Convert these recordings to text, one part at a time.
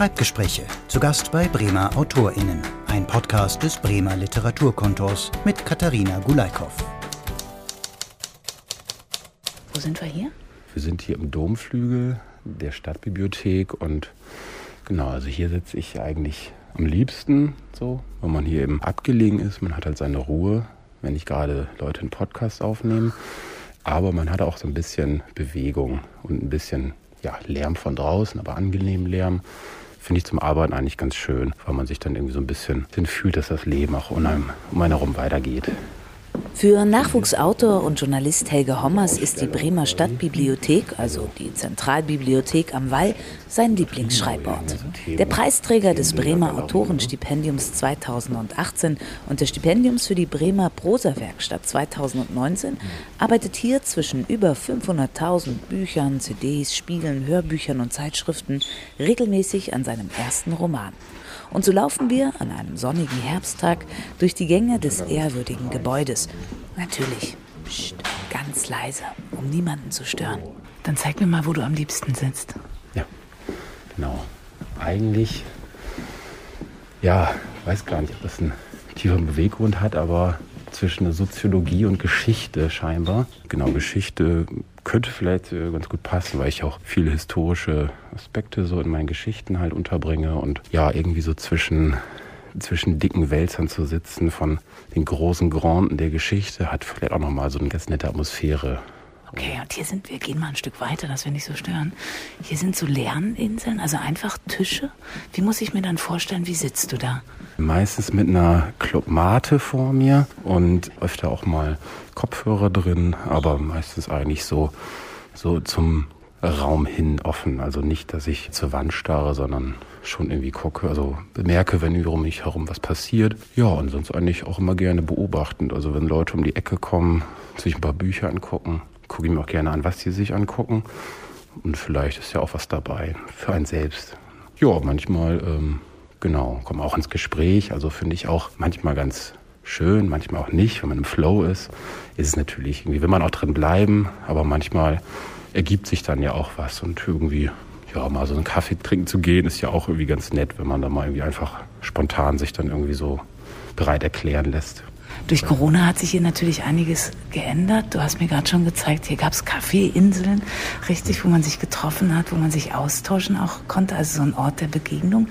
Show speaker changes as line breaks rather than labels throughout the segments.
Schreibgespräche. Zu Gast bei Bremer AutorInnen. Ein Podcast des Bremer Literaturkontors mit Katharina Gulaikow.
Wo sind wir hier?
Wir sind hier im Domflügel der Stadtbibliothek und genau, also hier sitze ich eigentlich am liebsten so, wenn man hier eben abgelegen ist. Man hat halt seine Ruhe, wenn nicht gerade Leute einen Podcast aufnehmen. Aber man hat auch so ein bisschen Bewegung und ein bisschen ja, Lärm von draußen, aber angenehm Lärm. Finde ich zum Arbeiten eigentlich ganz schön, weil man sich dann irgendwie so ein bisschen fühlt, dass das Leben auch um einen, um herum weitergeht.
Für Nachwuchsautor und Journalist Helge Hommers ist die Bremer Stadtbibliothek, also die Zentralbibliothek am Wall, sein Lieblingsschreibort. Der Preisträger des Bremer Autorenstipendiums 2018 und des Stipendiums für die Bremer Prosawerkstatt 2019 arbeitet hier zwischen über 500.000 Büchern, CDs, Spielen, Hörbüchern und Zeitschriften regelmäßig an seinem ersten Roman. Und so laufen wir an einem sonnigen Herbsttag durch die Gänge des ehrwürdigen Gebäudes. Natürlich, pst, ganz leise, um niemanden zu stören. Dann zeig mir mal, wo du am liebsten sitzt.
Ja, genau. Eigentlich, ja, weiß gar nicht, ob das einen tieferen Beweggrund hat, aber zwischen Soziologie und Geschichte scheinbar. Genau, Geschichte könnte vielleicht äh, ganz gut passen, weil ich auch viele historische Aspekte so in meinen Geschichten halt unterbringe und ja, irgendwie so zwischen zwischen dicken Wälzern zu sitzen von den großen Granden der Geschichte hat vielleicht auch nochmal so eine ganz nette Atmosphäre.
Okay, und hier sind wir, gehen mal ein Stück weiter, dass wir nicht so stören. Hier sind so Lerninseln, also einfach Tische. Wie muss ich mir dann vorstellen, wie sitzt du da?
Meistens mit einer Clubmate vor mir und öfter auch mal Kopfhörer drin, aber meistens eigentlich so, so zum Raum hin offen. Also nicht, dass ich zur Wand starre, sondern schon irgendwie gucke, also bemerke, wenn um mich herum was passiert. Ja, und sonst eigentlich auch immer gerne beobachtend. Also wenn Leute um die Ecke kommen, sich ein paar Bücher angucken, gucke ich mir auch gerne an, was sie sich angucken. Und vielleicht ist ja auch was dabei für einen selbst. Ja, manchmal, ähm, genau, komme auch ins Gespräch. Also finde ich auch manchmal ganz schön, manchmal auch nicht. Wenn man im Flow ist, ist es natürlich irgendwie, will man auch drin bleiben, aber manchmal ergibt sich dann ja auch was und irgendwie, ja, mal so einen Kaffee trinken zu gehen, ist ja auch irgendwie ganz nett, wenn man da mal irgendwie einfach spontan sich dann irgendwie so bereit erklären lässt.
Durch Corona hat sich hier natürlich einiges geändert. Du hast mir gerade schon gezeigt, hier gab es Kaffeeinseln, richtig, wo man sich getroffen hat, wo man sich austauschen auch konnte, also so ein Ort der Begegnung.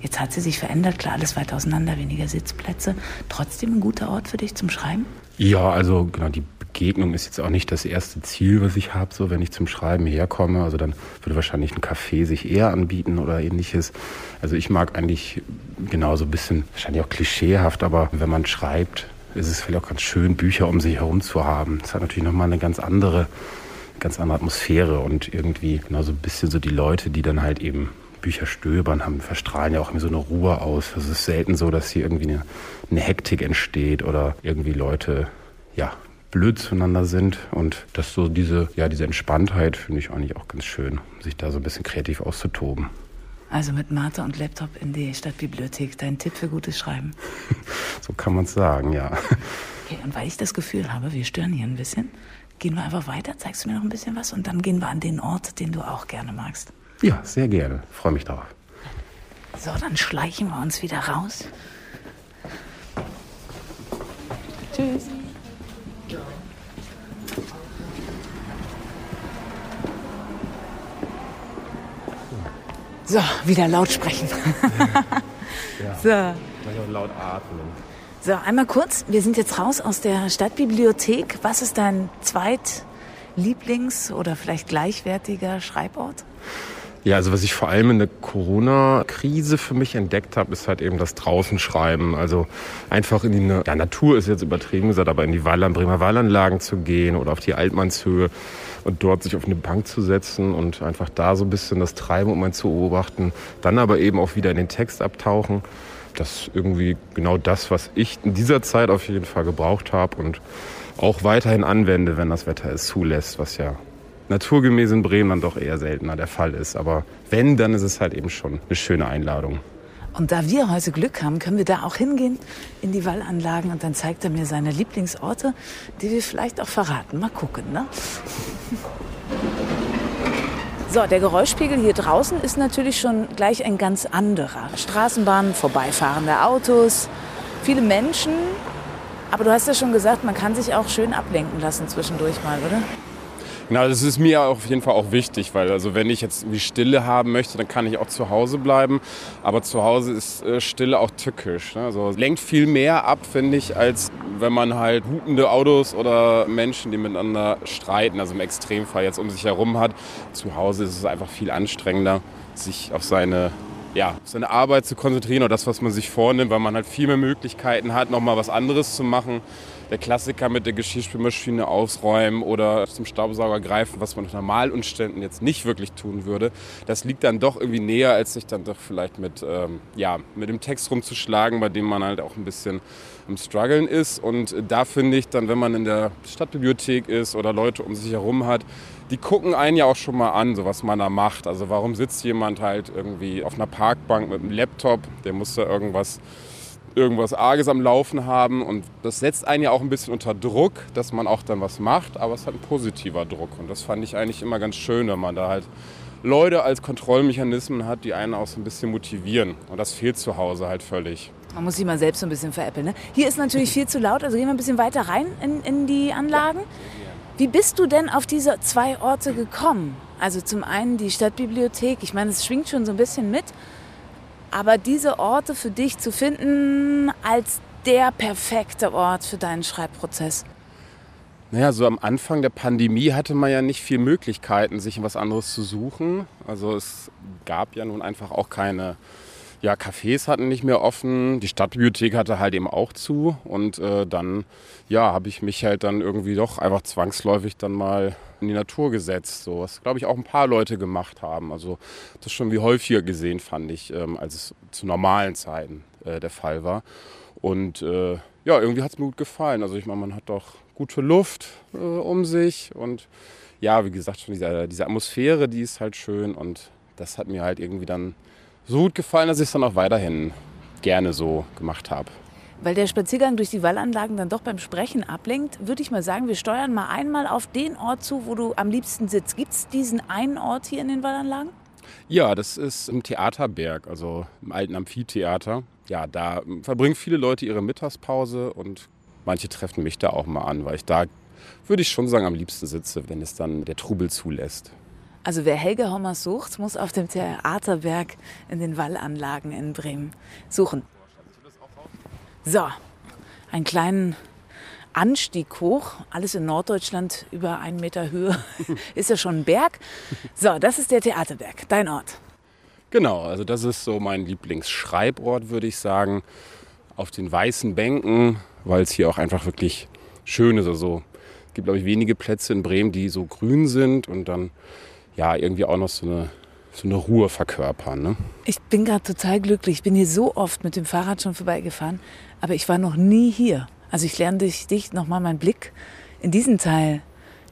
Jetzt hat sie sich verändert, klar, alles weit auseinander, weniger Sitzplätze. Trotzdem ein guter Ort für dich zum Schreiben?
Ja, also genau, die Begegnung ist jetzt auch nicht das erste Ziel, was ich habe, so wenn ich zum Schreiben herkomme. Also dann würde wahrscheinlich ein Café sich eher anbieten oder ähnliches. Also ich mag eigentlich genau so ein bisschen, wahrscheinlich auch klischeehaft, aber wenn man schreibt, ist es vielleicht auch ganz schön, Bücher um sich herum zu haben. Das hat natürlich nochmal eine ganz andere, ganz andere Atmosphäre und irgendwie genau so ein bisschen so die Leute, die dann halt eben Bücher stöbern, haben, verstrahlen ja auch irgendwie so eine Ruhe aus. Es ist selten so, dass hier irgendwie eine, eine Hektik entsteht oder irgendwie Leute, ja, blöd zueinander sind. Und das so diese, ja, diese Entspanntheit finde ich eigentlich auch ganz schön, sich da so ein bisschen kreativ auszutoben.
Also mit Martha und Laptop in die Stadtbibliothek. Dein Tipp für gutes Schreiben.
so kann man es sagen, ja.
Okay, und weil ich das Gefühl habe, wir stören hier ein bisschen, gehen wir einfach weiter, zeigst du mir noch ein bisschen was und dann gehen wir an den Ort, den du auch gerne magst.
Ja, sehr gerne. Freue mich darauf.
So, dann schleichen wir uns wieder raus. Tschüss. So, wieder laut sprechen.
ja. So. auch laut atmen.
So, einmal kurz. Wir sind jetzt raus aus der Stadtbibliothek. Was ist dein zweitlieblings- oder vielleicht gleichwertiger Schreibort?
Ja, also was ich vor allem in der Corona-Krise für mich entdeckt habe, ist halt eben das Draußenschreiben. Also einfach in die ja, Natur ist jetzt übertrieben gesagt, aber in die Walland, Bremer Wallanlagen zu gehen oder auf die Altmannshöhe und dort sich auf eine Bank zu setzen und einfach da so ein bisschen das Treiben um einen zu beobachten. Dann aber eben auch wieder in den Text abtauchen. Das ist irgendwie genau das, was ich in dieser Zeit auf jeden Fall gebraucht habe und auch weiterhin anwende, wenn das Wetter es zulässt, was ja naturgemäß in Bremen dann doch eher seltener der Fall ist. Aber wenn, dann ist es halt eben schon eine schöne Einladung.
Und da wir heute Glück haben, können wir da auch hingehen in die Wallanlagen und dann zeigt er mir seine Lieblingsorte, die wir vielleicht auch verraten. Mal gucken, ne? So, der Geräuschpegel hier draußen ist natürlich schon gleich ein ganz anderer. Straßenbahnen, vorbeifahrende Autos, viele Menschen. Aber du hast ja schon gesagt, man kann sich auch schön ablenken lassen zwischendurch mal, oder?
Genau, das ist mir auf jeden Fall auch wichtig, weil also wenn ich jetzt irgendwie Stille haben möchte, dann kann ich auch zu Hause bleiben. Aber zu Hause ist äh, Stille auch tückisch. Ne? Also lenkt viel mehr ab, finde ich, als wenn man halt hupende Autos oder Menschen, die miteinander streiten, also im Extremfall jetzt um sich herum hat. Zu Hause ist es einfach viel anstrengender, sich auf seine ja, seine Arbeit zu konzentrieren oder das, was man sich vornimmt, weil man halt viel mehr Möglichkeiten hat, nochmal was anderes zu machen der Klassiker mit der Geschirrspülmaschine ausräumen oder zum Staubsauger greifen, was man unter Normalumständen jetzt nicht wirklich tun würde. Das liegt dann doch irgendwie näher, als sich dann doch vielleicht mit, ähm, ja, mit dem Text rumzuschlagen, bei dem man halt auch ein bisschen im Struggeln ist. Und da finde ich dann, wenn man in der Stadtbibliothek ist oder Leute um sich herum hat, die gucken einen ja auch schon mal an, so was man da macht. Also warum sitzt jemand halt irgendwie auf einer Parkbank mit einem Laptop, der muss da irgendwas irgendwas Arges am Laufen haben. Und das setzt einen ja auch ein bisschen unter Druck, dass man auch dann was macht, aber es hat ein positiver Druck. Und das fand ich eigentlich immer ganz schön, wenn man da halt Leute als Kontrollmechanismen hat, die einen auch so ein bisschen motivieren. Und das fehlt zu Hause halt völlig.
Man muss sich mal selbst so ein bisschen veräppeln. Ne? Hier ist natürlich viel zu laut, also gehen wir ein bisschen weiter rein in, in die Anlagen. Wie bist du denn auf diese zwei Orte gekommen? Also zum einen die Stadtbibliothek, ich meine, es schwingt schon so ein bisschen mit, aber diese Orte für dich zu finden als der perfekte Ort für deinen Schreibprozess?
Naja, so am Anfang der Pandemie hatte man ja nicht viel Möglichkeiten, sich was anderes zu suchen. Also es gab ja nun einfach auch keine, ja, Cafés hatten nicht mehr offen, die Stadtbibliothek hatte halt eben auch zu und äh, dann, ja, habe ich mich halt dann irgendwie doch einfach zwangsläufig dann mal in die Natur gesetzt. So, was, glaube ich, auch ein paar Leute gemacht haben. Also das schon wie häufiger gesehen, fand ich, ähm, als es zu normalen Zeiten äh, der Fall war. Und äh, ja, irgendwie hat es mir gut gefallen. Also ich meine, man hat doch gute Luft äh, um sich und ja, wie gesagt, schon diese, diese Atmosphäre, die ist halt schön und das hat mir halt irgendwie dann so gut gefallen, dass ich es dann auch weiterhin gerne so gemacht habe.
Weil der Spaziergang durch die Wallanlagen dann doch beim Sprechen ablenkt, würde ich mal sagen, wir steuern mal einmal auf den Ort zu, wo du am liebsten sitzt. Gibt es diesen einen Ort hier in den Wallanlagen?
Ja, das ist im Theaterberg, also im alten Amphitheater. Ja, da verbringen viele Leute ihre Mittagspause und manche treffen mich da auch mal an, weil ich da, würde ich schon sagen, am liebsten sitze, wenn es dann der Trubel zulässt.
Also wer Helge Hommers sucht, muss auf dem Theaterberg in den Wallanlagen in Bremen suchen. So, einen kleinen Anstieg hoch, alles in Norddeutschland über einen Meter Höhe, ist ja schon ein Berg. So, das ist der Theaterberg, dein Ort.
Genau, also das ist so mein Lieblingsschreibort, würde ich sagen. Auf den weißen Bänken, weil es hier auch einfach wirklich schön ist. Also es gibt, glaube ich, wenige Plätze in Bremen, die so grün sind und dann ja irgendwie auch noch so eine so eine Ruhe verkörpern. Ne?
Ich bin gerade total glücklich. Ich bin hier so oft mit dem Fahrrad schon vorbeigefahren, aber ich war noch nie hier. Also ich lerne durch dich nochmal meinen Blick in diesen Teil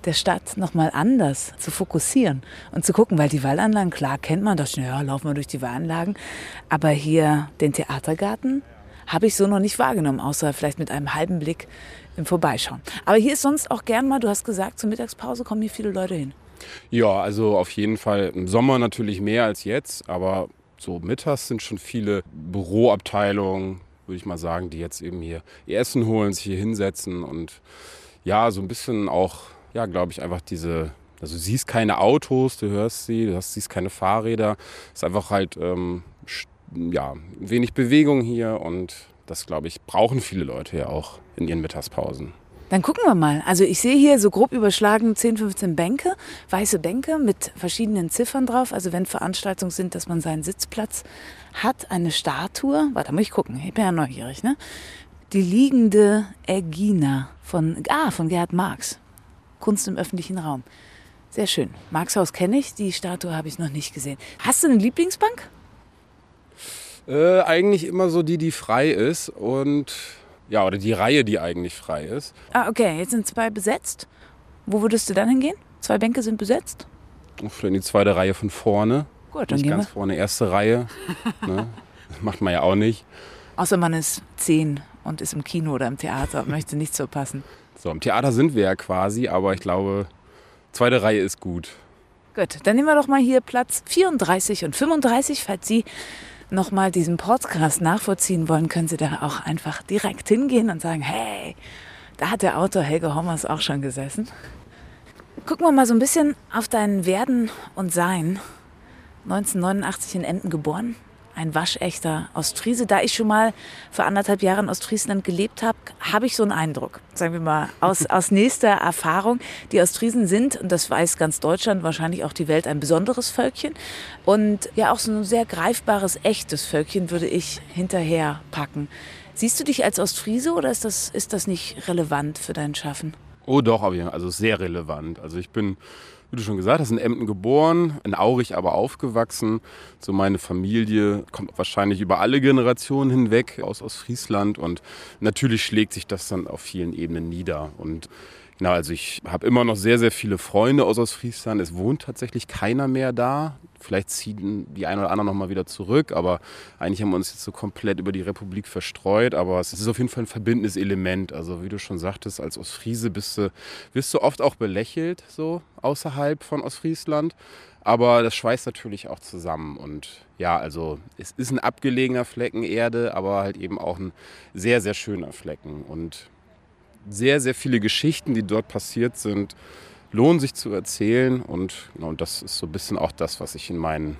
der Stadt nochmal anders zu fokussieren und zu gucken, weil die Wallanlagen, klar kennt man das, ja, laufen wir durch die Wallanlagen, aber hier den Theatergarten habe ich so noch nicht wahrgenommen, außer vielleicht mit einem halben Blick im Vorbeischauen. Aber hier ist sonst auch gern mal, du hast gesagt, zur Mittagspause kommen hier viele Leute hin.
Ja, also auf jeden Fall im Sommer natürlich mehr als jetzt, aber so mittags sind schon viele Büroabteilungen, würde ich mal sagen, die jetzt eben hier ihr Essen holen, sich hier hinsetzen und ja, so ein bisschen auch, ja, glaube ich, einfach diese, also du siehst keine Autos, du hörst sie, du siehst keine Fahrräder, es ist einfach halt, ähm, ja, wenig Bewegung hier und das, glaube ich, brauchen viele Leute ja auch in ihren Mittagspausen.
Dann gucken wir mal. Also ich sehe hier so grob überschlagen 10, 15 Bänke, weiße Bänke mit verschiedenen Ziffern drauf. Also wenn Veranstaltungen sind, dass man seinen Sitzplatz hat. Eine Statue, warte, muss ich gucken, ich bin ja neugierig, ne? Die liegende Ägina von, ah, von Gerhard Marx. Kunst im öffentlichen Raum. Sehr schön. Marx Haus kenne ich, die Statue habe ich noch nicht gesehen. Hast du eine Lieblingsbank?
Äh, eigentlich immer so die, die frei ist und ja, oder die Reihe, die eigentlich frei ist.
Ah, okay, jetzt sind zwei besetzt. Wo würdest du dann hingehen? Zwei Bänke sind besetzt?
Vielleicht in die zweite Reihe von vorne.
Gut, dann
nicht
gehen
ganz
wir.
vorne, erste Reihe. ne? Das macht man ja auch nicht.
Außer man ist zehn und ist im Kino oder im Theater und möchte nichts verpassen.
So, im Theater sind wir ja quasi, aber ich glaube, zweite Reihe ist gut.
Gut, dann nehmen wir doch mal hier Platz 34 und 35. Falls Sie nochmal diesen Podcast nachvollziehen wollen, können Sie da auch einfach direkt hingehen und sagen, hey, da hat der Autor Helge Hommers auch schon gesessen. Gucken wir mal so ein bisschen auf dein Werden und Sein. 1989 in Emden geboren, ein waschechter Ostfriese. Da ich schon mal für anderthalb Jahre in Ostfriesland gelebt habe, habe ich so einen Eindruck, sagen wir mal, aus, aus nächster Erfahrung. Die Ostfriesen sind, und das weiß ganz Deutschland, wahrscheinlich auch die Welt, ein besonderes Völkchen. Und ja, auch so ein sehr greifbares, echtes Völkchen würde ich hinterher packen. Siehst du dich als Ostfriese oder ist das, ist das nicht relevant für dein Schaffen?
Oh doch, also sehr relevant. Also ich bin wie du schon gesagt hast, in Emden geboren, in Aurich aber aufgewachsen. So meine Familie kommt wahrscheinlich über alle Generationen hinweg aus, aus Friesland und natürlich schlägt sich das dann auf vielen Ebenen nieder. Und Genau, also ich habe immer noch sehr, sehr viele Freunde aus Ostfriesland. Es wohnt tatsächlich keiner mehr da. Vielleicht ziehen die einen oder anderen noch mal wieder zurück, aber eigentlich haben wir uns jetzt so komplett über die Republik verstreut. Aber es ist auf jeden Fall ein verbindendes Element. Also wie du schon sagtest, als Ostfriese bist du, wirst du oft auch belächelt, so außerhalb von Ostfriesland. Aber das schweißt natürlich auch zusammen. Und ja, also es ist ein abgelegener Flecken Erde, aber halt eben auch ein sehr, sehr schöner Flecken. Und sehr, sehr viele Geschichten, die dort passiert sind, lohnen sich zu erzählen. Und, und das ist so ein bisschen auch das, was ich in meinen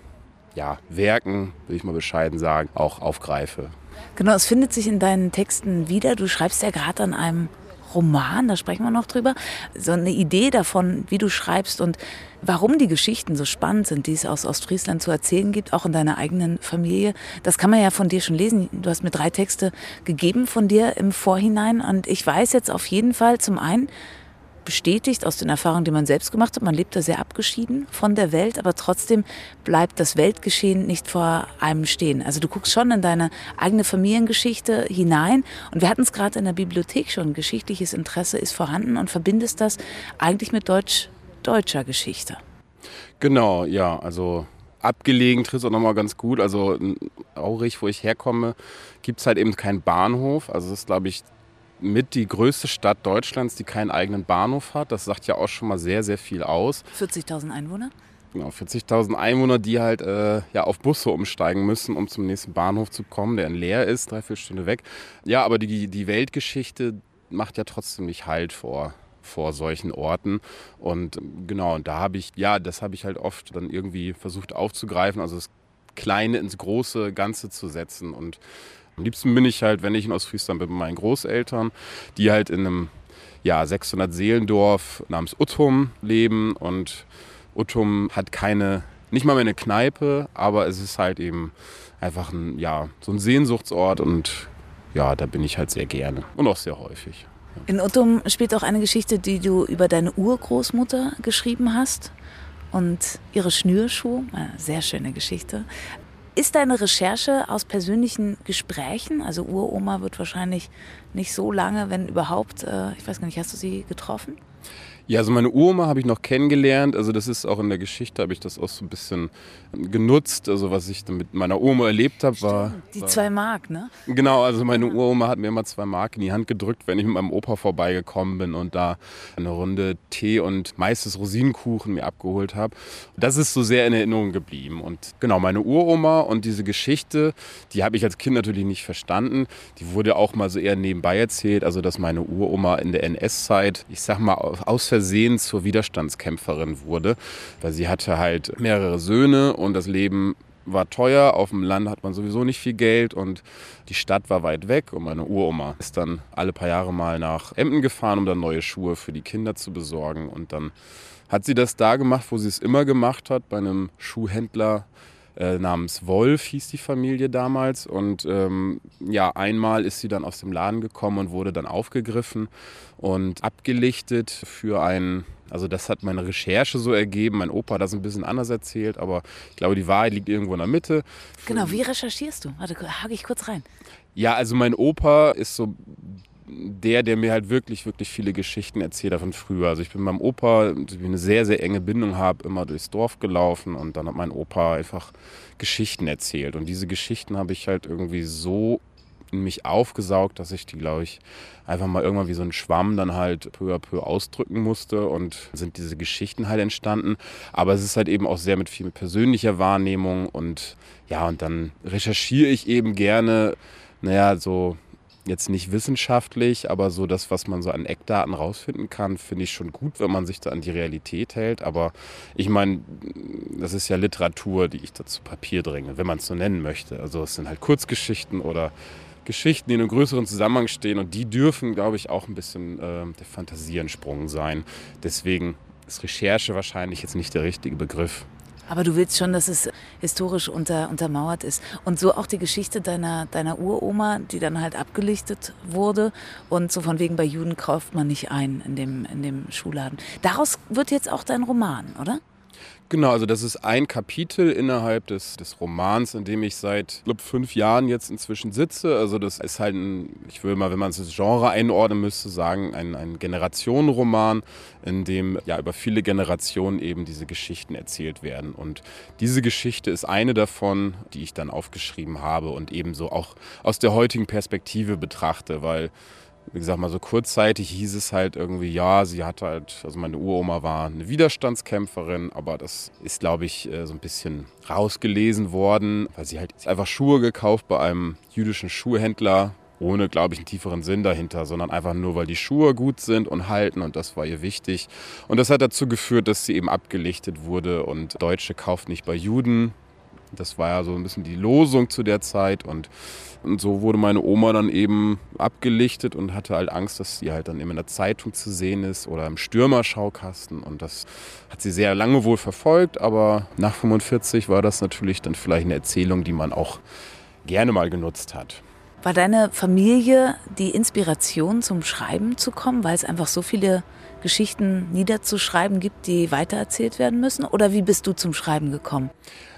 ja, Werken, will ich mal bescheiden sagen, auch aufgreife.
Genau, es findet sich in deinen Texten wieder. Du schreibst ja gerade an einem Roman, da sprechen wir noch drüber, so eine Idee davon, wie du schreibst und warum die Geschichten so spannend sind, die es aus Ostfriesland zu erzählen gibt, auch in deiner eigenen Familie. Das kann man ja von dir schon lesen. Du hast mir drei Texte gegeben von dir im Vorhinein und ich weiß jetzt auf jeden Fall zum einen, bestätigt aus den Erfahrungen, die man selbst gemacht hat. Man lebt da sehr abgeschieden von der Welt, aber trotzdem bleibt das Weltgeschehen nicht vor einem stehen. Also du guckst schon in deine eigene Familiengeschichte hinein und wir hatten es gerade in der Bibliothek schon. Geschichtliches Interesse ist vorhanden und verbindest das eigentlich mit deutsch, deutscher Geschichte.
Genau, ja, also abgelegen trifft es auch nochmal ganz gut. Also Aurich, wo ich herkomme, gibt es halt eben keinen Bahnhof. Also das ist, glaube ich, mit die größte Stadt Deutschlands, die keinen eigenen Bahnhof hat. Das sagt ja auch schon mal sehr, sehr viel aus.
40.000 Einwohner?
Genau, 40.000 Einwohner, die halt äh, ja, auf Busse umsteigen müssen, um zum nächsten Bahnhof zu kommen, der leer ist, drei, vier Stunden weg. Ja, aber die, die Weltgeschichte macht ja trotzdem nicht Halt vor vor solchen Orten. Und genau, und da habe ich, ja, das habe ich halt oft dann irgendwie versucht aufzugreifen, also das Kleine ins große Ganze zu setzen. Und am liebsten bin ich halt, wenn ich in Ostfriesland bin, mit meinen Großeltern, die halt in einem ja, 600 Seelendorf namens Uttum leben und Uttum hat keine, nicht mal mehr eine Kneipe, aber es ist halt eben einfach ein, ja, so ein Sehnsuchtsort und ja, da bin ich halt sehr gerne und auch sehr häufig.
In Uttum spielt auch eine Geschichte, die du über deine Urgroßmutter geschrieben hast und ihre Schnürschuhe. Eine sehr schöne Geschichte. Ist deine Recherche aus persönlichen Gesprächen? Also Uroma wird wahrscheinlich nicht so lange, wenn überhaupt, äh, ich weiß gar nicht, hast du sie getroffen?
Ja, also meine Uroma habe ich noch kennengelernt. Also das ist auch in der Geschichte, habe ich das auch so ein bisschen genutzt. Also was ich mit meiner Uroma erlebt habe, war...
Die
war,
zwei Mark, ne?
Genau, also meine Uroma hat mir immer zwei Mark in die Hand gedrückt, wenn ich mit meinem Opa vorbeigekommen bin und da eine Runde Tee und meistens Rosinenkuchen mir abgeholt habe. Das ist so sehr in Erinnerung geblieben. Und genau, meine Uroma und diese Geschichte, die habe ich als Kind natürlich nicht verstanden. Die wurde auch mal so eher nebenbei erzählt. Also dass meine Uroma in der NS-Zeit, ich sag mal, aus Versehen zur Widerstandskämpferin wurde, weil sie hatte halt mehrere Söhne und das Leben war teuer, auf dem Land hat man sowieso nicht viel Geld und die Stadt war weit weg und meine Uroma ist dann alle paar Jahre mal nach Emden gefahren, um dann neue Schuhe für die Kinder zu besorgen. Und dann hat sie das da gemacht, wo sie es immer gemacht hat, bei einem Schuhhändler äh, namens Wolf hieß die Familie damals. Und ähm, ja, einmal ist sie dann aus dem Laden gekommen und wurde dann aufgegriffen und abgelichtet für einen also das hat meine Recherche so ergeben. Mein Opa hat das ein bisschen anders erzählt, aber ich glaube, die Wahrheit liegt irgendwo in der Mitte.
Genau, wie recherchierst du? Warte, hake ich kurz rein.
Ja, also mein Opa ist so der, der mir halt wirklich, wirklich viele Geschichten erzählt hat von früher. Also ich bin beim Opa, ich eine sehr, sehr enge Bindung habe, immer durchs Dorf gelaufen und dann hat mein Opa einfach Geschichten erzählt. Und diese Geschichten habe ich halt irgendwie so in mich aufgesaugt, dass ich die, glaube ich, einfach mal irgendwann wie so ein Schwamm dann halt peu à peu ausdrücken musste und sind diese Geschichten halt entstanden. Aber es ist halt eben auch sehr mit viel persönlicher Wahrnehmung und ja, und dann recherchiere ich eben gerne, naja, so jetzt nicht wissenschaftlich, aber so das, was man so an Eckdaten rausfinden kann, finde ich schon gut, wenn man sich da an die Realität hält. Aber ich meine, das ist ja Literatur, die ich da zu Papier dränge, wenn man es so nennen möchte. Also es sind halt Kurzgeschichten oder Geschichten, die in einem größeren Zusammenhang stehen und die dürfen, glaube ich, auch ein bisschen äh, der Fantasie entsprungen sein. Deswegen ist Recherche wahrscheinlich jetzt nicht der richtige Begriff.
Aber du willst schon, dass es historisch unter, untermauert ist. Und so auch die Geschichte deiner, deiner Uroma, die dann halt abgelichtet wurde. Und so von wegen bei Juden kauft man nicht ein in dem, in dem Schuhladen. Daraus wird jetzt auch dein Roman, oder?
Genau, also das ist ein Kapitel innerhalb des, des Romans, in dem ich seit glaub, fünf Jahren jetzt inzwischen sitze. Also das ist halt ein, ich will mal, wenn man es ins Genre einordnen müsste, sagen, ein, ein Generationenroman, in dem ja über viele Generationen eben diese Geschichten erzählt werden. Und diese Geschichte ist eine davon, die ich dann aufgeschrieben habe und ebenso auch aus der heutigen Perspektive betrachte, weil wie gesagt, mal so kurzzeitig hieß es halt irgendwie, ja, sie hat halt, also meine Uroma war eine Widerstandskämpferin, aber das ist, glaube ich, äh, so ein bisschen rausgelesen worden, weil sie halt einfach Schuhe gekauft bei einem jüdischen Schuhhändler, ohne, glaube ich, einen tieferen Sinn dahinter, sondern einfach nur, weil die Schuhe gut sind und halten und das war ihr wichtig. Und das hat dazu geführt, dass sie eben abgelichtet wurde und Deutsche kauft nicht bei Juden. Das war ja so ein bisschen die Losung zu der Zeit und und so wurde meine Oma dann eben abgelichtet und hatte halt Angst, dass sie halt dann immer in der Zeitung zu sehen ist oder im Stürmerschaukasten. Und das hat sie sehr lange wohl verfolgt, aber nach 45 war das natürlich dann vielleicht eine Erzählung, die man auch gerne mal genutzt hat.
War deine Familie die Inspiration zum Schreiben zu kommen, weil es einfach so viele Geschichten niederzuschreiben gibt, die weitererzählt werden müssen? Oder wie bist du zum Schreiben gekommen?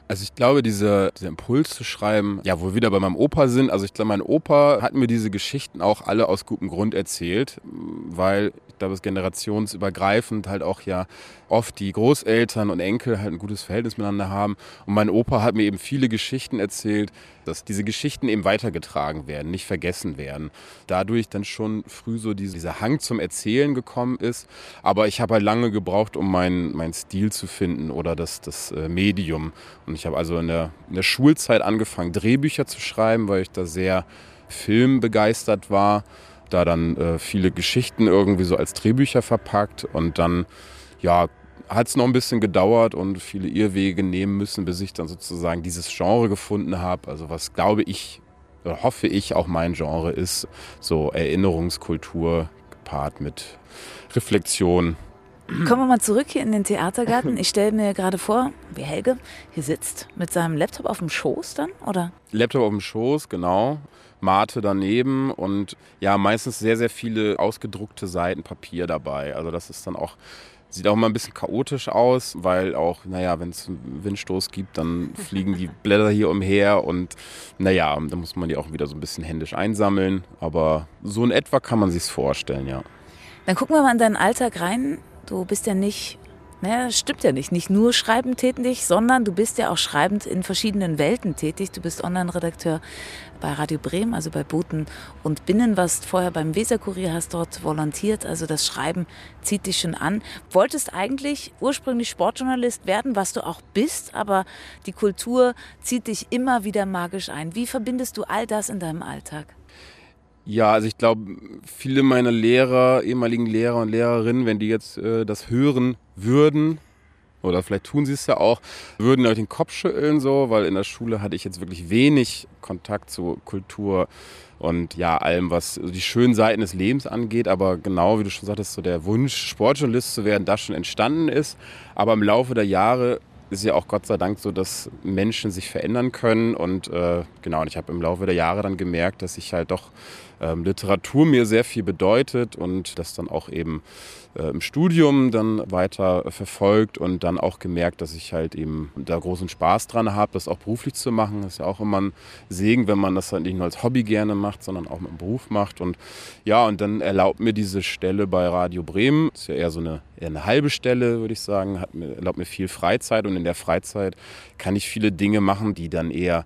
Also ich glaube, dieser, dieser Impuls zu schreiben, ja, wo wir wieder bei meinem Opa sind, also ich glaube, mein Opa hat mir diese Geschichten auch alle aus gutem Grund erzählt, weil glaube, es generationsübergreifend halt auch ja oft die Großeltern und Enkel halt ein gutes Verhältnis miteinander haben. Und mein Opa hat mir eben viele Geschichten erzählt, dass diese Geschichten eben weitergetragen werden, nicht vergessen werden. Dadurch dann schon früh so dieser Hang zum Erzählen gekommen ist. Aber ich habe halt lange gebraucht, um meinen mein Stil zu finden oder das, das äh, Medium. Und ich habe also in der, in der Schulzeit angefangen, Drehbücher zu schreiben, weil ich da sehr filmbegeistert war da dann äh, viele Geschichten irgendwie so als Drehbücher verpackt und dann, ja, hat es noch ein bisschen gedauert und viele Irrwege nehmen müssen, bis ich dann sozusagen dieses Genre gefunden habe. Also was glaube ich, hoffe ich auch mein Genre ist, so Erinnerungskultur gepaart mit Reflexion.
Kommen wir mal zurück hier in den Theatergarten. Ich stelle mir gerade vor, wie Helge hier sitzt mit seinem Laptop auf dem Schoß dann, oder?
Laptop auf dem Schoß, genau. Mate daneben und ja, meistens sehr, sehr viele ausgedruckte Seiten Papier dabei. Also das ist dann auch, sieht auch immer ein bisschen chaotisch aus, weil auch, naja, wenn es Windstoß gibt, dann fliegen die Blätter hier umher und naja, da muss man die auch wieder so ein bisschen händisch einsammeln. Aber so in etwa kann man sich vorstellen, ja.
Dann gucken wir mal in deinen Alltag rein. Du bist ja nicht naja, das stimmt ja nicht. Nicht nur schreibend tätig, sondern du bist ja auch schreibend in verschiedenen Welten tätig. Du bist Online-Redakteur bei Radio Bremen, also bei Boten und Binnen, warst vorher beim Weserkurier, hast dort volontiert. Also das Schreiben zieht dich schon an. Wolltest eigentlich ursprünglich Sportjournalist werden, was du auch bist, aber die Kultur zieht dich immer wieder magisch ein. Wie verbindest du all das in deinem Alltag?
Ja, also ich glaube, viele meiner Lehrer, ehemaligen Lehrer und Lehrerinnen, wenn die jetzt äh, das hören würden, oder vielleicht tun sie es ja auch, würden euch den Kopf schütteln so, weil in der Schule hatte ich jetzt wirklich wenig Kontakt zu Kultur und ja, allem, was die schönen Seiten des Lebens angeht. Aber genau wie du schon sagtest, so der Wunsch, Sportjournalist zu werden, das schon entstanden ist. Aber im Laufe der Jahre ist ja auch Gott sei Dank so, dass Menschen sich verändern können. Und äh, genau, und ich habe im Laufe der Jahre dann gemerkt, dass ich halt doch ähm, Literatur mir sehr viel bedeutet und das dann auch eben äh, im Studium dann weiter verfolgt und dann auch gemerkt, dass ich halt eben da großen Spaß dran habe, das auch beruflich zu machen. Das ist ja auch immer ein Segen, wenn man das halt nicht nur als Hobby gerne macht, sondern auch mit dem Beruf macht. Und ja, und dann erlaubt mir diese Stelle bei Radio Bremen, ist ja eher so eine, eher eine halbe Stelle, würde ich sagen, hat mir, erlaubt mir viel Freizeit und in der Freizeit kann ich viele Dinge machen, die dann eher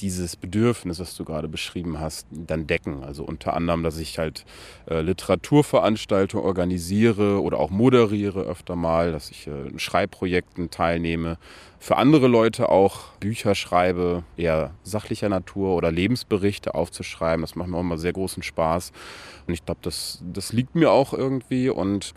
dieses Bedürfnis, was du gerade beschrieben hast, dann decken. Also unter anderem, dass ich halt äh, Literaturveranstaltungen organisiere oder auch moderiere öfter mal, dass ich äh, in Schreibprojekten teilnehme, für andere Leute auch Bücher schreibe, eher sachlicher Natur oder Lebensberichte aufzuschreiben. Das macht mir auch immer sehr großen Spaß. Und ich glaube, das, das liegt mir auch irgendwie und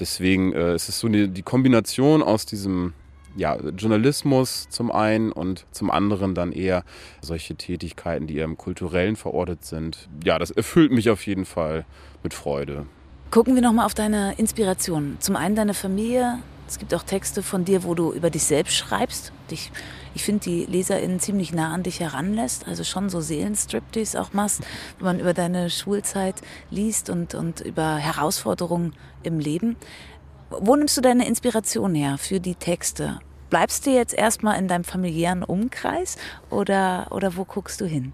deswegen äh, ist es so eine, die Kombination aus diesem ja, Journalismus zum einen und zum anderen dann eher solche Tätigkeiten, die eher im Kulturellen verortet sind. Ja, das erfüllt mich auf jeden Fall mit Freude.
Gucken wir nochmal auf deine Inspiration. Zum einen deine Familie. Es gibt auch Texte von dir, wo du über dich selbst schreibst. Dich, ich finde, die LeserInnen ziemlich nah an dich heranlässt. Also schon so Seelenstriptease auch machst, wenn man über deine Schulzeit liest und, und über Herausforderungen im Leben. Wo nimmst du deine Inspiration her für die Texte? Bleibst du jetzt erstmal in deinem familiären Umkreis oder, oder wo guckst du hin?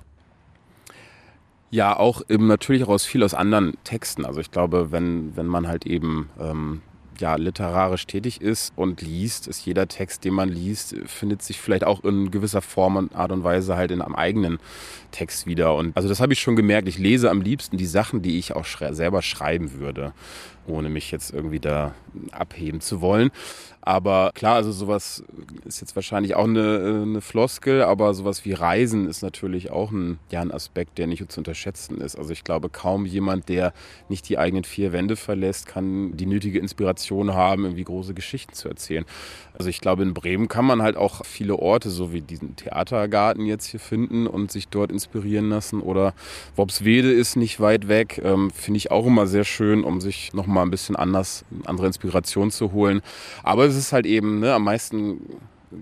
Ja, auch eben natürlich auch aus viel aus anderen Texten. Also ich glaube, wenn, wenn man halt eben ähm, ja, literarisch tätig ist und liest, ist jeder Text, den man liest, findet sich vielleicht auch in gewisser Form und Art und Weise halt in einem eigenen Text wieder. Und also das habe ich schon gemerkt. Ich lese am liebsten die Sachen, die ich auch schrei selber schreiben würde ohne mich jetzt irgendwie da abheben zu wollen. Aber klar, also sowas ist jetzt wahrscheinlich auch eine, eine Floskel, aber sowas wie Reisen ist natürlich auch ein, ja, ein Aspekt, der nicht zu unterschätzen ist. Also ich glaube, kaum jemand, der nicht die eigenen vier Wände verlässt, kann die nötige Inspiration haben, irgendwie große Geschichten zu erzählen. Also ich glaube, in Bremen kann man halt auch viele Orte, so wie diesen Theatergarten jetzt hier finden und sich dort inspirieren lassen. Oder Wobswede ist nicht weit weg, ähm, finde ich auch immer sehr schön, um sich nochmal mal ein bisschen anders, andere Inspiration zu holen. Aber es ist halt eben, ne, am meisten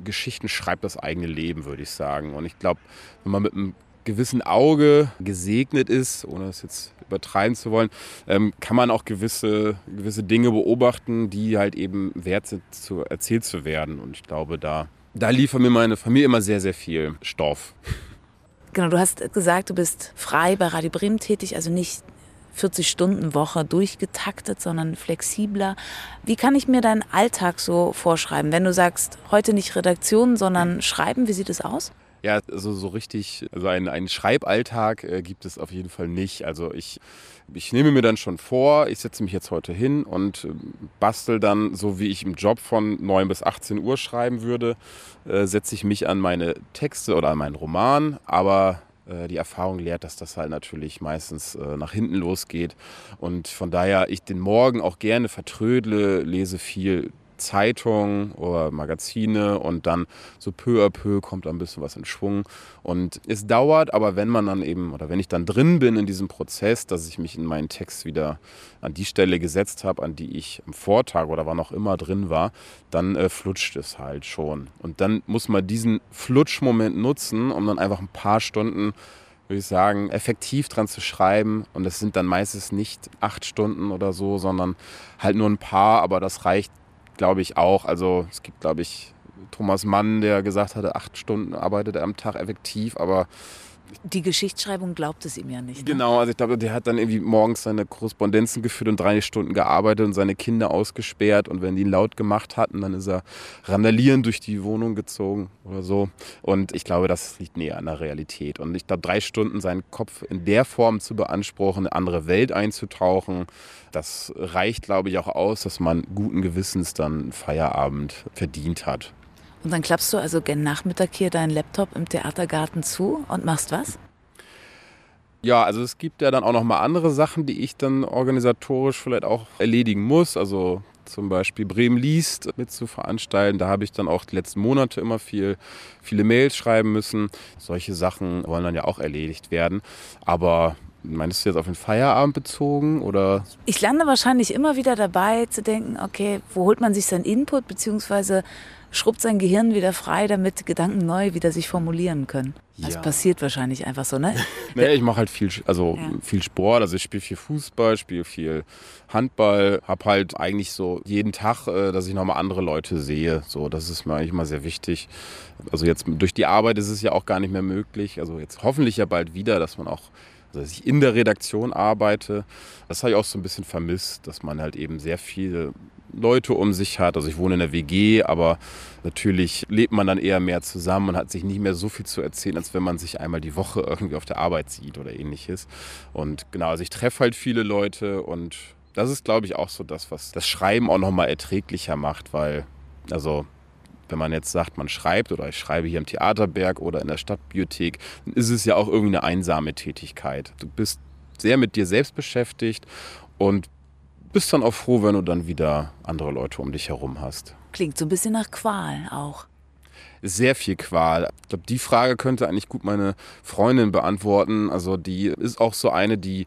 Geschichten schreibt das eigene Leben, würde ich sagen. Und ich glaube, wenn man mit einem gewissen Auge gesegnet ist, ohne das jetzt übertreiben zu wollen, ähm, kann man auch gewisse, gewisse Dinge beobachten, die halt eben wert sind, zu, erzählt zu werden. Und ich glaube, da, da liefert mir meine Familie immer sehr, sehr viel Stoff.
Genau, du hast gesagt, du bist frei bei Radio Bremen tätig, also nicht 40-Stunden-Woche durchgetaktet, sondern flexibler. Wie kann ich mir deinen Alltag so vorschreiben? Wenn du sagst, heute nicht Redaktion, sondern Schreiben, wie sieht es aus?
Ja, also so richtig, also einen, Schreiballtag äh, gibt es auf jeden Fall nicht. Also ich, ich nehme mir dann schon vor, ich setze mich jetzt heute hin und äh, bastel dann, so wie ich im Job von 9 bis 18 Uhr schreiben würde, äh, setze ich mich an meine Texte oder an meinen Roman. Aber die Erfahrung lehrt, dass das halt natürlich meistens äh, nach hinten losgeht. Und von daher ich den Morgen auch gerne vertrödle, lese viel Zeitung oder Magazine und dann so peu à peu kommt ein bisschen was in Schwung. Und es dauert, aber wenn man dann eben, oder wenn ich dann drin bin in diesem Prozess, dass ich mich in meinen Text wieder an die Stelle gesetzt habe, an die ich am Vortag oder wann auch immer drin war, dann äh, flutscht es halt schon. Und dann muss man diesen Flutschmoment nutzen, um dann einfach ein paar Stunden würde ich sagen, effektiv dran zu schreiben. Und es sind dann meistens nicht acht Stunden oder so, sondern halt nur ein paar, aber das reicht glaube ich auch. Also es gibt, glaube ich, Thomas Mann, der gesagt hatte, acht Stunden arbeitet er am Tag effektiv, aber
die Geschichtsschreibung glaubt es ihm ja nicht. Ne?
Genau, also ich glaube, der hat dann irgendwie morgens seine Korrespondenzen geführt und drei Stunden gearbeitet und seine Kinder ausgesperrt. Und wenn die ihn laut gemacht hatten, dann ist er randalierend durch die Wohnung gezogen oder so. Und ich glaube, das liegt näher an der Realität. Und ich glaube, drei Stunden seinen Kopf in der Form zu beanspruchen, eine andere Welt einzutauchen, das reicht, glaube ich, auch aus, dass man guten Gewissens dann Feierabend verdient hat.
Und dann klappst du also gen Nachmittag hier deinen Laptop im Theatergarten zu und machst was?
Ja, also es gibt ja dann auch noch mal andere Sachen, die ich dann organisatorisch vielleicht auch erledigen muss. Also zum Beispiel Bremen liest mit zu veranstalten. Da habe ich dann auch die letzten Monate immer viel, viele Mails schreiben müssen. Solche Sachen wollen dann ja auch erledigt werden. Aber Meinst du jetzt auf den Feierabend bezogen oder?
Ich lande wahrscheinlich immer wieder dabei zu denken, okay, wo holt man sich seinen Input, beziehungsweise schrubbt sein Gehirn wieder frei, damit Gedanken neu wieder sich formulieren können. Das ja. passiert wahrscheinlich einfach so, ne?
naja, ich mache halt viel, also ja. viel Sport, also ich spiele viel Fußball, spiele viel Handball, habe halt eigentlich so jeden Tag, äh, dass ich nochmal andere Leute sehe. So, das ist mir eigentlich immer sehr wichtig. Also jetzt durch die Arbeit ist es ja auch gar nicht mehr möglich. Also jetzt hoffentlich ja bald wieder, dass man auch also dass ich in der Redaktion arbeite. Das habe ich auch so ein bisschen vermisst, dass man halt eben sehr viel Leute um sich hat. Also ich wohne in der WG, aber natürlich lebt man dann eher mehr zusammen und hat sich nicht mehr so viel zu erzählen, als wenn man sich einmal die Woche irgendwie auf der Arbeit sieht oder ähnliches. Und genau, also ich treffe halt viele Leute und das ist, glaube ich, auch so das, was das Schreiben auch nochmal erträglicher macht, weil, also wenn man jetzt sagt, man schreibt oder ich schreibe hier im Theaterberg oder in der Stadtbibliothek, dann ist es ja auch irgendwie eine einsame Tätigkeit. Du bist sehr mit dir selbst beschäftigt und bist dann auch froh, wenn du dann wieder andere Leute um dich herum hast.
Klingt so ein bisschen nach Qual auch.
Sehr viel Qual. Ich glaube, die Frage könnte eigentlich gut meine Freundin beantworten. Also die ist auch so eine, die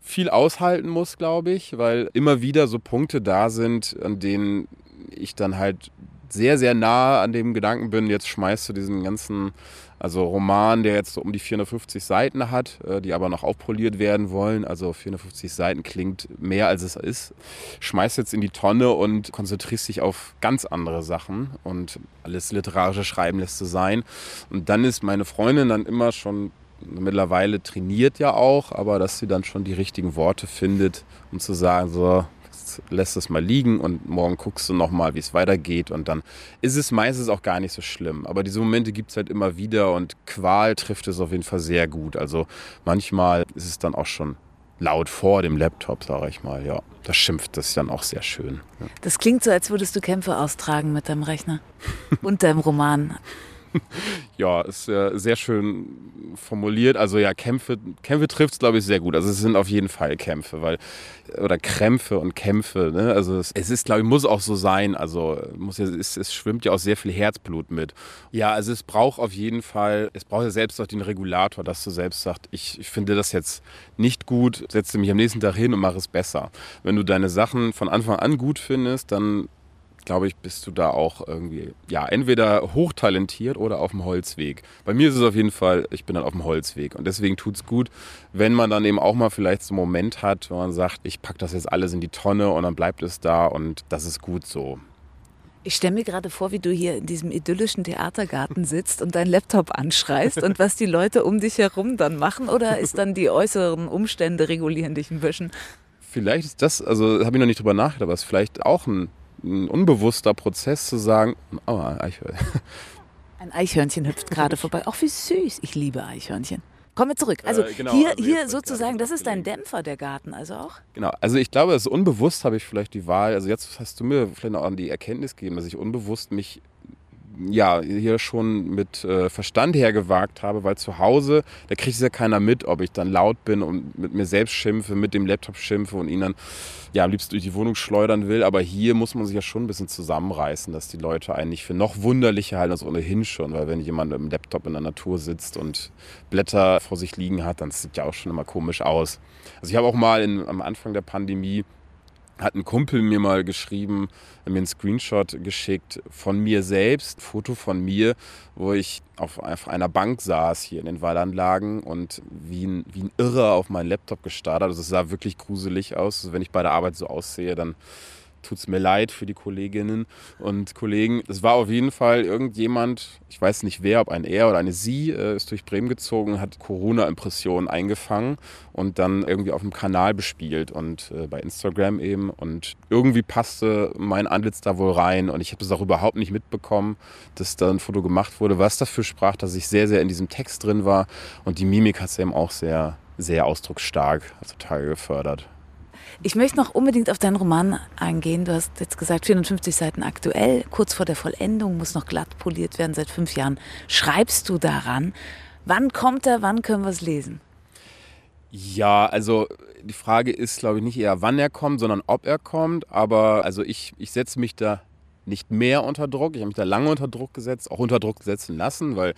viel aushalten muss, glaube ich, weil immer wieder so Punkte da sind, an denen ich dann halt sehr, sehr nah an dem Gedanken bin, jetzt schmeißt du diesen ganzen, also Roman, der jetzt so um die 450 Seiten hat, äh, die aber noch aufpoliert werden wollen, also 450 Seiten klingt mehr als es ist, schmeißt jetzt in die Tonne und konzentrierst dich auf ganz andere Sachen und alles literarische Schreiben lässt du sein. Und dann ist meine Freundin dann immer schon mittlerweile trainiert ja auch, aber dass sie dann schon die richtigen Worte findet, um zu sagen, so, lässt es mal liegen und morgen guckst du nochmal, wie es weitergeht und dann ist es meistens auch gar nicht so schlimm. Aber diese Momente gibt es halt immer wieder und Qual trifft es auf jeden Fall sehr gut. Also manchmal ist es dann auch schon laut vor dem Laptop, sage ich mal. Ja, da schimpft das dann auch sehr schön. Ja.
Das klingt so, als würdest du Kämpfe austragen mit deinem Rechner und deinem Roman.
ja, ist äh, sehr schön formuliert. Also ja, Kämpfe, Kämpfe trifft es, glaube ich, sehr gut. Also es sind auf jeden Fall Kämpfe, weil, oder Krämpfe und Kämpfe, ne? Also es, es ist, glaube ich, muss auch so sein. Also muss ja, es, es schwimmt ja auch sehr viel Herzblut mit. Ja, also es braucht auf jeden Fall, es braucht ja selbst auch den Regulator, dass du selbst sagst, ich, ich finde das jetzt nicht gut, setze mich am nächsten Tag hin und mache es besser. Wenn du deine Sachen von Anfang an gut findest, dann glaube ich, bist du da auch irgendwie, ja, entweder hochtalentiert oder auf dem Holzweg. Bei mir ist es auf jeden Fall, ich bin dann auf dem Holzweg. Und deswegen tut es gut, wenn man dann eben auch mal vielleicht so einen Moment hat, wo man sagt, ich packe das jetzt alles in die Tonne und dann bleibt es da und das ist gut so.
Ich stelle mir gerade vor, wie du hier in diesem idyllischen Theatergarten sitzt und deinen Laptop anschreist und was die Leute um dich herum dann machen oder ist dann die äußeren Umstände regulieren dich ein bisschen?
Vielleicht ist das, also habe ich noch nicht drüber nachgedacht, aber es ist vielleicht auch ein ein unbewusster Prozess zu sagen, oh, Eichhörnchen.
Ein Eichhörnchen hüpft gerade vorbei. Auch wie süß. Ich liebe Eichhörnchen. Kommen wir zurück. Also äh, genau, hier, also hier sozusagen, das ist dein Dämpfer, der Garten, also auch?
Genau, also ich glaube, das unbewusst habe ich vielleicht die Wahl, also jetzt hast du mir vielleicht noch an die Erkenntnis gegeben, dass ich unbewusst mich ja, hier schon mit äh, Verstand hergewagt habe, weil zu Hause, da kriegt es ja keiner mit, ob ich dann laut bin und mit mir selbst schimpfe, mit dem Laptop schimpfe und ihn dann ja am liebsten durch die Wohnung schleudern will. Aber hier muss man sich ja schon ein bisschen zusammenreißen, dass die Leute eigentlich für noch wunderlicher halten als ohnehin schon, weil wenn jemand mit dem Laptop in der Natur sitzt und Blätter vor sich liegen hat, dann sieht ja auch schon immer komisch aus. Also ich habe auch mal in, am Anfang der Pandemie hat ein Kumpel mir mal geschrieben, mir einen Screenshot geschickt von mir selbst, Foto von mir, wo ich auf, auf einer Bank saß hier in den Wallanlagen und wie ein, wie ein Irrer auf meinen Laptop gestartet. Also es sah wirklich gruselig aus. Also wenn ich bei der Arbeit so aussehe, dann tut es mir leid für die Kolleginnen und Kollegen. Es war auf jeden Fall irgendjemand, ich weiß nicht wer, ob ein er oder eine sie, äh, ist durch Bremen gezogen, hat Corona-Impressionen eingefangen und dann irgendwie auf dem Kanal bespielt und äh, bei Instagram eben. Und irgendwie passte mein Antlitz da wohl rein und ich habe das auch überhaupt nicht mitbekommen, dass da ein Foto gemacht wurde, was dafür sprach, dass ich sehr, sehr in diesem Text drin war und die Mimik hat es eben auch sehr, sehr ausdrucksstark total gefördert.
Ich möchte noch unbedingt auf deinen Roman eingehen. Du hast jetzt gesagt, 450 Seiten aktuell, kurz vor der Vollendung, muss noch glatt poliert werden. Seit fünf Jahren schreibst du daran. Wann kommt er? Wann können wir es lesen?
Ja, also die Frage ist, glaube ich, nicht eher, wann er kommt, sondern ob er kommt. Aber also ich, ich setze mich da nicht mehr unter Druck. Ich habe mich da lange unter Druck gesetzt, auch unter Druck setzen lassen, weil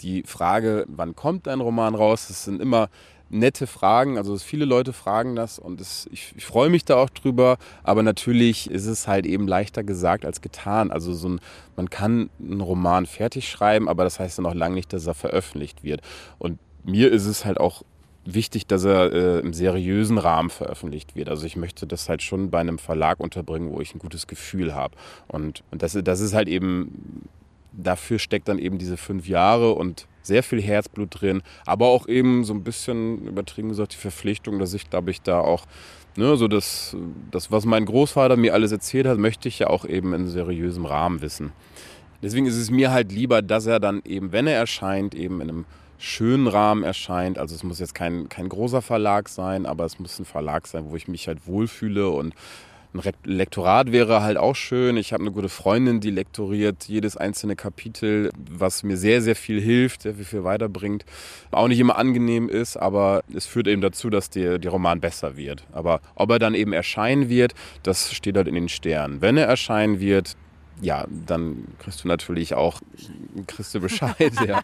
die Frage, wann kommt ein Roman raus, das sind immer nette Fragen. Also viele Leute fragen das und es, ich, ich freue mich da auch drüber. Aber natürlich ist es halt eben leichter gesagt als getan. Also so ein, man kann einen Roman fertig schreiben, aber das heißt dann auch lange nicht, dass er veröffentlicht wird. Und mir ist es halt auch wichtig, dass er äh, im seriösen Rahmen veröffentlicht wird. Also ich möchte das halt schon bei einem Verlag unterbringen, wo ich ein gutes Gefühl habe. Und, und das, das ist halt eben, dafür steckt dann eben diese fünf Jahre und sehr viel Herzblut drin, aber auch eben so ein bisschen übertrieben gesagt die Verpflichtung, dass ich, glaube ich, da auch ne, so das, das, was mein Großvater mir alles erzählt hat, möchte ich ja auch eben in seriösem Rahmen wissen. Deswegen ist es mir halt lieber, dass er dann eben, wenn er erscheint, eben in einem schönen Rahmen erscheint. Also es muss jetzt kein, kein großer Verlag sein, aber es muss ein Verlag sein, wo ich mich halt wohlfühle und ein Lektorat wäre halt auch schön. Ich habe eine gute Freundin, die lektoriert jedes einzelne Kapitel, was mir sehr, sehr viel hilft, sehr viel weiterbringt. Auch nicht immer angenehm ist, aber es führt eben dazu, dass der, der Roman besser wird. Aber ob er dann eben erscheinen wird, das steht halt in den Sternen. Wenn er erscheinen wird, ja, dann kriegst du natürlich auch kriegst du Bescheid. ja,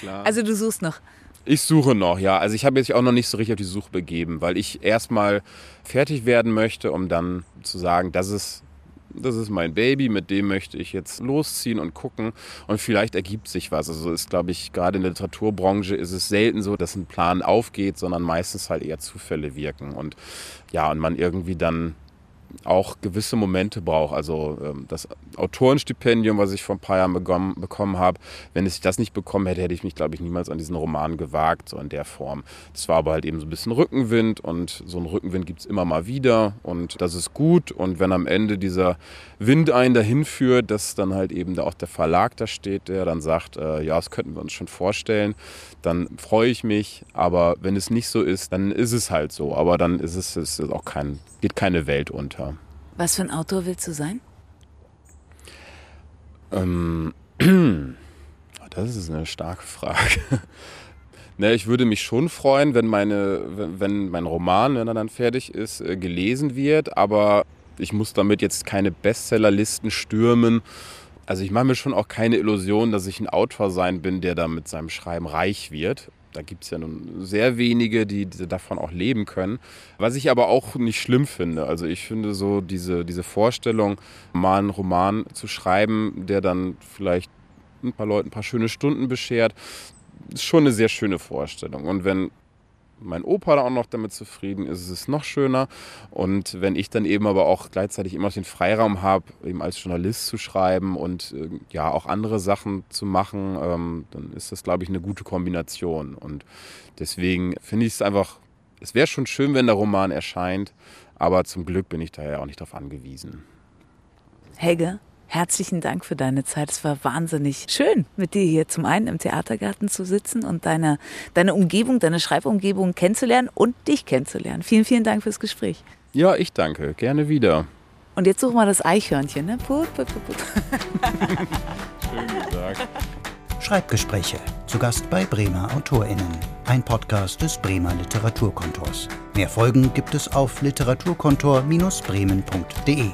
klar. Also du suchst noch.
Ich suche noch, ja. Also ich habe jetzt auch noch nicht so richtig auf die Suche begeben, weil ich erstmal fertig werden möchte, um dann zu sagen, das ist, das ist mein Baby, mit dem möchte ich jetzt losziehen und gucken und vielleicht ergibt sich was. Also ist, glaube ich, gerade in der Literaturbranche ist es selten so, dass ein Plan aufgeht, sondern meistens halt eher Zufälle wirken und ja, und man irgendwie dann auch gewisse Momente braucht. Also ähm, das Autorenstipendium, was ich vor ein paar Jahren bekommen, bekommen habe, wenn ich das nicht bekommen hätte, hätte ich mich, glaube ich, niemals an diesen Roman gewagt, so in der Form. Das war aber halt eben so ein bisschen Rückenwind und so einen Rückenwind gibt es immer mal wieder und das ist gut. Und wenn am Ende dieser Wind einen dahin führt, dass dann halt eben da auch der Verlag da steht, der dann sagt, äh, ja, das könnten wir uns schon vorstellen, dann freue ich mich. Aber wenn es nicht so ist, dann ist es halt so. Aber dann ist es, ist auch kein, geht keine Welt unter.
Was für ein Autor willst du sein?
Ähm, das ist eine starke Frage. Ne, ich würde mich schon freuen, wenn, meine, wenn mein Roman, wenn er dann fertig ist, äh, gelesen wird. Aber ich muss damit jetzt keine Bestsellerlisten stürmen. Also ich mache mir schon auch keine Illusion, dass ich ein Autor sein bin, der da mit seinem Schreiben reich wird. Da gibt es ja nun sehr wenige, die, davon auch leben können. Was ich aber auch nicht schlimm finde. Also ich finde so diese, diese Vorstellung, mal einen Roman zu schreiben, der dann vielleicht ein paar Leuten ein paar schöne Stunden beschert, ist schon eine sehr schöne Vorstellung. Und wenn mein Opa da auch noch damit zufrieden ist, ist es noch schöner. Und wenn ich dann eben aber auch gleichzeitig immer noch den Freiraum habe, eben als Journalist zu schreiben und äh, ja auch andere Sachen zu machen, ähm, dann ist das, glaube ich, eine gute Kombination. Und deswegen finde ich es einfach, es wäre schon schön, wenn der Roman erscheint, aber zum Glück bin ich da ja auch nicht darauf angewiesen.
Helge, Herzlichen Dank für deine Zeit. Es war wahnsinnig schön, mit dir hier zum einen im Theatergarten zu sitzen und deine, deine Umgebung, deine Schreibumgebung kennenzulernen und dich kennenzulernen. Vielen, vielen Dank fürs Gespräch.
Ja, ich danke. Gerne wieder.
Und jetzt suchen wir das Eichhörnchen, ne? Put, put, put, put.
Schön gesagt. Schreibgespräche. Zu Gast bei Bremer AutorInnen. Ein Podcast des Bremer Literaturkontors. Mehr Folgen gibt es auf literaturkontor-bremen.de.